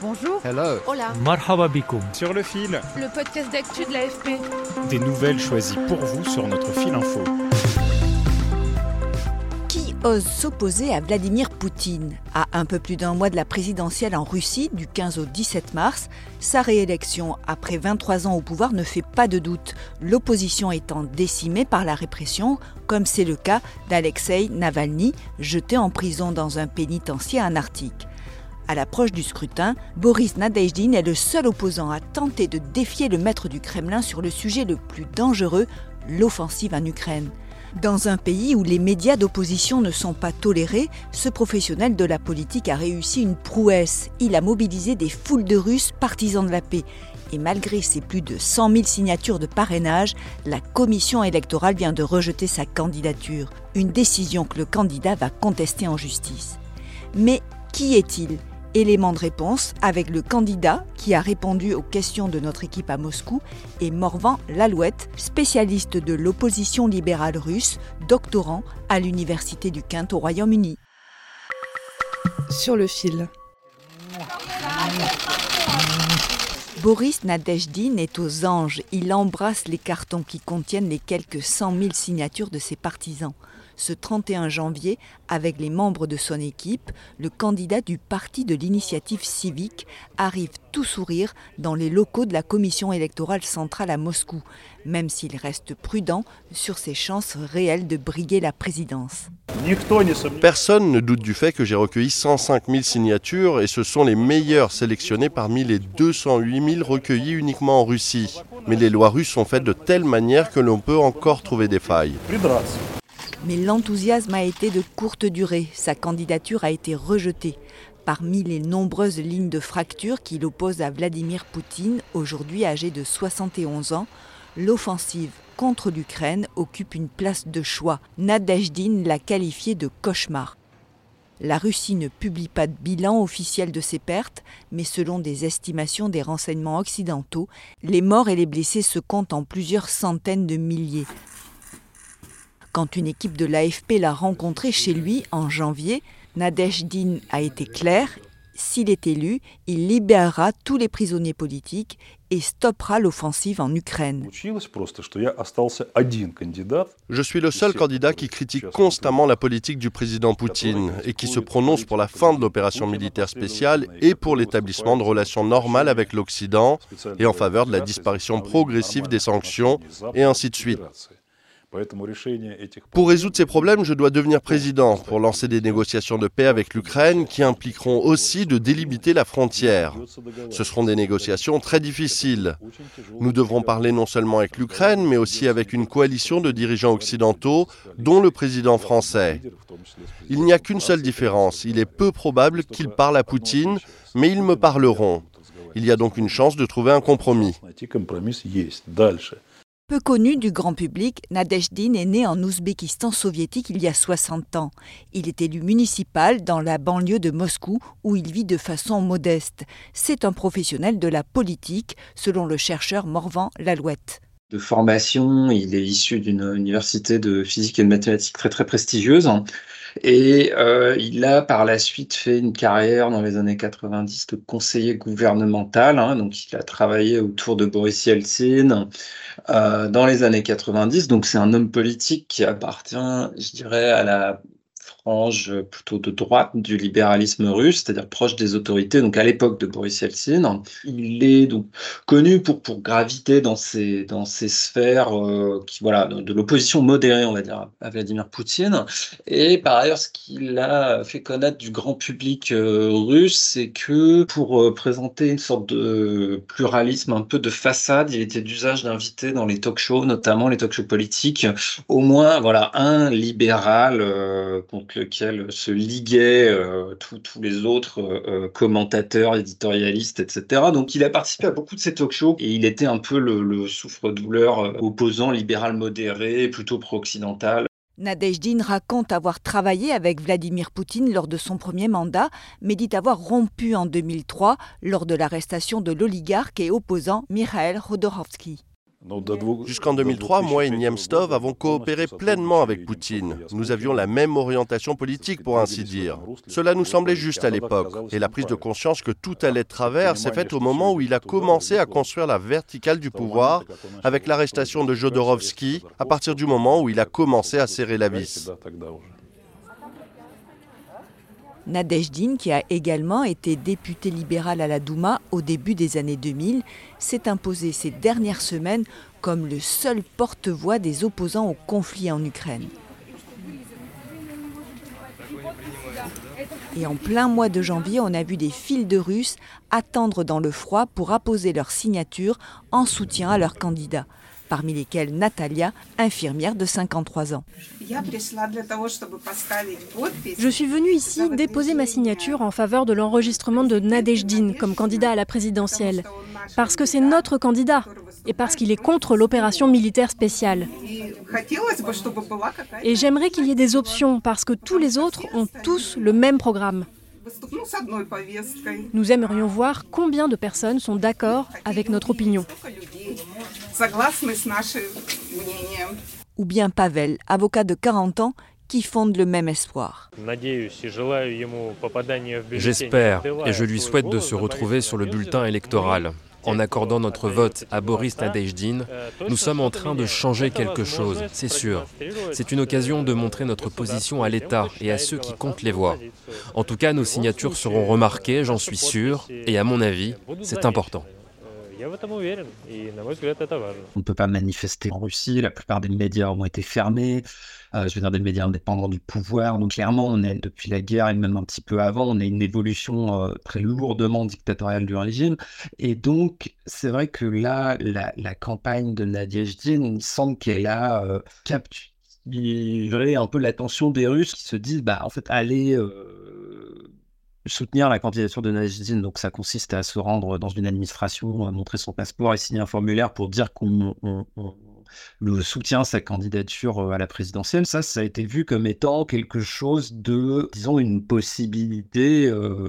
Bonjour. Hello. Hola. Marhaba bikoum. Sur le fil, Le podcast d'actu de l'AFP. des nouvelles choisies pour vous sur notre fil info. Qui ose s'opposer à Vladimir Poutine? À un peu plus d'un mois de la présidentielle en Russie, du 15 au 17 mars, sa réélection après 23 ans au pouvoir ne fait pas de doute, l'opposition étant décimée par la répression, comme c'est le cas d'Alexei Navalny, jeté en prison dans un pénitencier en Arctique. À l'approche du scrutin, Boris Nadezhdin est le seul opposant à tenter de défier le maître du Kremlin sur le sujet le plus dangereux, l'offensive en Ukraine. Dans un pays où les médias d'opposition ne sont pas tolérés, ce professionnel de la politique a réussi une prouesse. Il a mobilisé des foules de Russes partisans de la paix. Et malgré ses plus de 100 000 signatures de parrainage, la commission électorale vient de rejeter sa candidature. Une décision que le candidat va contester en justice. Mais qui est-il? Élément de réponse avec le candidat qui a répondu aux questions de notre équipe à Moscou et Morvan Lalouette, spécialiste de l'opposition libérale russe, doctorant à l'Université du Quint au Royaume-Uni. Sur le fil. Boris Nadezhdin est aux anges. Il embrasse les cartons qui contiennent les quelques 100 000 signatures de ses partisans. Ce 31 janvier, avec les membres de son équipe, le candidat du Parti de l'initiative civique arrive tout sourire dans les locaux de la commission électorale centrale à Moscou, même s'il reste prudent sur ses chances réelles de briguer la présidence. Personne ne doute du fait que j'ai recueilli 105 000 signatures et ce sont les meilleurs sélectionnés parmi les 208 000 recueillis uniquement en Russie. Mais les lois russes sont faites de telle manière que l'on peut encore trouver des failles. Mais l'enthousiasme a été de courte durée. Sa candidature a été rejetée. Parmi les nombreuses lignes de fracture qui l'opposent à Vladimir Poutine, aujourd'hui âgé de 71 ans, l'offensive contre l'Ukraine occupe une place de choix. Nadezhdin l'a qualifiée de cauchemar. La Russie ne publie pas de bilan officiel de ses pertes, mais selon des estimations des renseignements occidentaux, les morts et les blessés se comptent en plusieurs centaines de milliers. Quand une équipe de l'AFP l'a rencontré chez lui en janvier, Nadezhdin a été clair, s'il est élu, il libérera tous les prisonniers politiques et stoppera l'offensive en Ukraine. Je suis le seul candidat qui critique constamment la politique du président Poutine et qui se prononce pour la fin de l'opération militaire spéciale et pour l'établissement de relations normales avec l'Occident et en faveur de la disparition progressive des sanctions et ainsi de suite. Pour résoudre ces problèmes, je dois devenir président pour lancer des négociations de paix avec l'Ukraine qui impliqueront aussi de délimiter la frontière. Ce seront des négociations très difficiles. Nous devrons parler non seulement avec l'Ukraine, mais aussi avec une coalition de dirigeants occidentaux, dont le président français. Il n'y a qu'une seule différence. Il est peu probable qu'ils parlent à Poutine, mais ils me parleront. Il y a donc une chance de trouver un compromis. Peu connu du grand public, Nadezhdin est né en Ouzbékistan soviétique il y a 60 ans. Il est élu municipal dans la banlieue de Moscou où il vit de façon modeste. C'est un professionnel de la politique, selon le chercheur Morvan Lalouette. De formation, il est issu d'une université de physique et de mathématiques très très prestigieuse. Et euh, il a par la suite fait une carrière dans les années 90 de conseiller gouvernemental. Hein, donc il a travaillé autour de Boris Yeltsin euh, dans les années 90. Donc c'est un homme politique qui appartient, je dirais, à la frange plutôt de droite du libéralisme russe, c'est-à-dire proche des autorités, donc à l'époque de Boris Yeltsin. Il est donc connu pour, pour graviter dans ces, dans ces sphères euh, qui, voilà, de, l'opposition modérée, on va dire, à Vladimir Poutine. Et par ailleurs, ce qu'il a fait connaître du grand public euh, russe, c'est que pour euh, présenter une sorte de pluralisme un peu de façade, il était d'usage d'inviter dans les talk-shows, notamment les talk-shows politiques, au moins voilà un libéral euh, contre lequel se liguaient euh, tous les autres euh, commentateurs, éditorialistes, etc. Donc il a participé à beaucoup de ces talk-shows et il était un peu le, le souffre-douleur opposant libéral modéré, plutôt pro-occidental. Nadejdin raconte avoir travaillé avec Vladimir Poutine lors de son premier mandat, mais dit avoir rompu en 2003 lors de l'arrestation de l'oligarque et opposant Mikhail Khodorkovsky. Jusqu'en 2003, moi et Niemstov avons coopéré pleinement avec Poutine. Nous avions la même orientation politique, pour ainsi dire. Cela nous semblait juste à l'époque. Et la prise de conscience que tout allait de travers s'est faite au moment où il a commencé à construire la verticale du pouvoir avec l'arrestation de Jodorowsky, à partir du moment où il a commencé à serrer la vis. Nadejdin, qui a également été député libéral à la Douma au début des années 2000, s'est imposé ces dernières semaines comme le seul porte-voix des opposants au conflit en Ukraine. Et en plein mois de janvier, on a vu des files de Russes attendre dans le froid pour apposer leur signature en soutien à leur candidat parmi lesquels Natalia, infirmière de 53 ans. Je suis venue ici déposer ma signature en faveur de l'enregistrement de Nadejdin comme candidat à la présidentielle, parce que c'est notre candidat et parce qu'il est contre l'opération militaire spéciale. Et j'aimerais qu'il y ait des options, parce que tous les autres ont tous le même programme. Nous aimerions voir combien de personnes sont d'accord avec notre opinion. Ou bien Pavel, avocat de 40 ans, qui fonde le même espoir. J'espère et je lui souhaite de se retrouver sur le bulletin électoral. En accordant notre vote à Boris Nadejdin, nous sommes en train de changer quelque chose, c'est sûr. C'est une occasion de montrer notre position à l'État et à ceux qui comptent les voix. En tout cas, nos signatures seront remarquées, j'en suis sûr, et à mon avis, c'est important. On ne peut pas manifester en Russie, la plupart des médias ont été fermés, euh, je veux dire des médias indépendants du pouvoir. Donc clairement, on est depuis la guerre et même un petit peu avant, on a une évolution euh, très lourdement dictatoriale du régime. Et donc, c'est vrai que là, la, campagne de Nadia il semble qu'elle a euh, capturé un peu l'attention des Russes qui se disent, bah en fait, allez soutenir la candidature de Najdine. Donc, ça consiste à se rendre dans une administration, montrer son passeport et signer un formulaire pour dire qu'on le soutient sa candidature euh, à la présidentielle. Ça, ça a été vu comme étant quelque chose de, disons, une possibilité euh,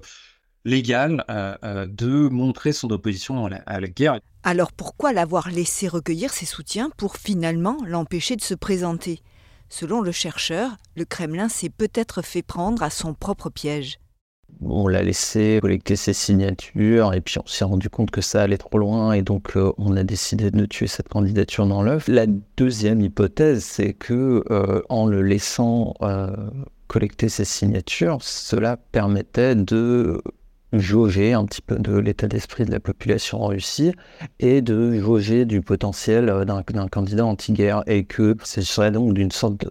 légale euh, de montrer son opposition à à la guerre. Alors, pourquoi l'avoir laissé recueillir ses soutiens pour finalement l'empêcher de se présenter? Selon le chercheur, le Kremlin s'est peut-être fait prendre à son propre piège on l'a laissé collecter ses signatures et puis on s'est rendu compte que ça allait trop loin et donc euh, on a décidé de tuer cette candidature dans l'œuf. La deuxième hypothèse, c'est que euh, en le laissant euh, collecter ses signatures, cela permettait de jauger un petit peu de l'état d'esprit de la population en Russie et de jauger du potentiel euh, d'un candidat anti-guerre et que ce serait donc d'une sorte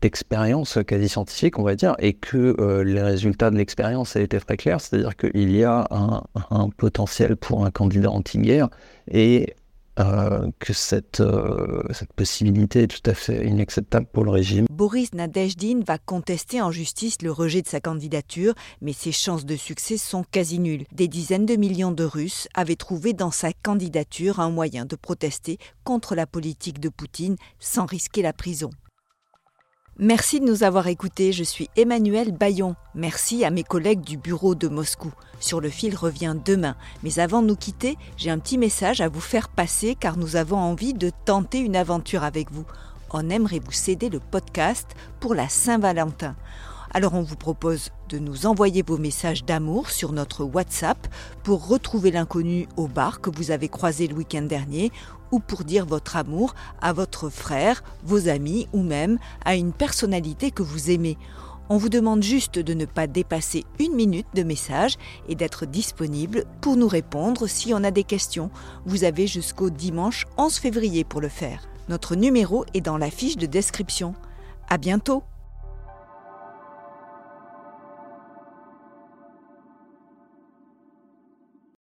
d'expérience quasi scientifique, on va dire, et que euh, les résultats de l'expérience été très clairs, c'est-à-dire qu'il y a un, un, potentiel pour un candidat anti-guerre et euh, que cette, euh, cette possibilité est tout à fait inacceptable pour le régime. Boris Nadejdin va contester en justice le rejet de sa candidature, mais ses chances de succès sont quasi nulles. Des dizaines de millions de Russes avaient trouvé dans sa candidature un moyen de protester contre la politique de Poutine sans risquer la prison. Merci de nous avoir écoutés. Je suis Emmanuel Bayon. Merci à mes collègues du bureau de Moscou. Sur le fil revient demain. Mais avant de nous quitter, j'ai un petit message à vous faire passer car nous avons envie de tenter une aventure avec vous. On aimerait vous céder le podcast pour la Saint-Valentin. Alors on vous propose de nous envoyer vos messages d'amour sur notre WhatsApp pour retrouver l'inconnu au bar que vous avez croisé le week-end dernier ou pour dire votre amour à votre frère, vos amis ou même à une personnalité que vous aimez. On vous demande juste de ne pas dépasser une minute de message et d'être disponible pour nous répondre si on a des questions. Vous avez jusqu'au dimanche 11 février pour le faire. Notre numéro est dans la fiche de description. À bientôt!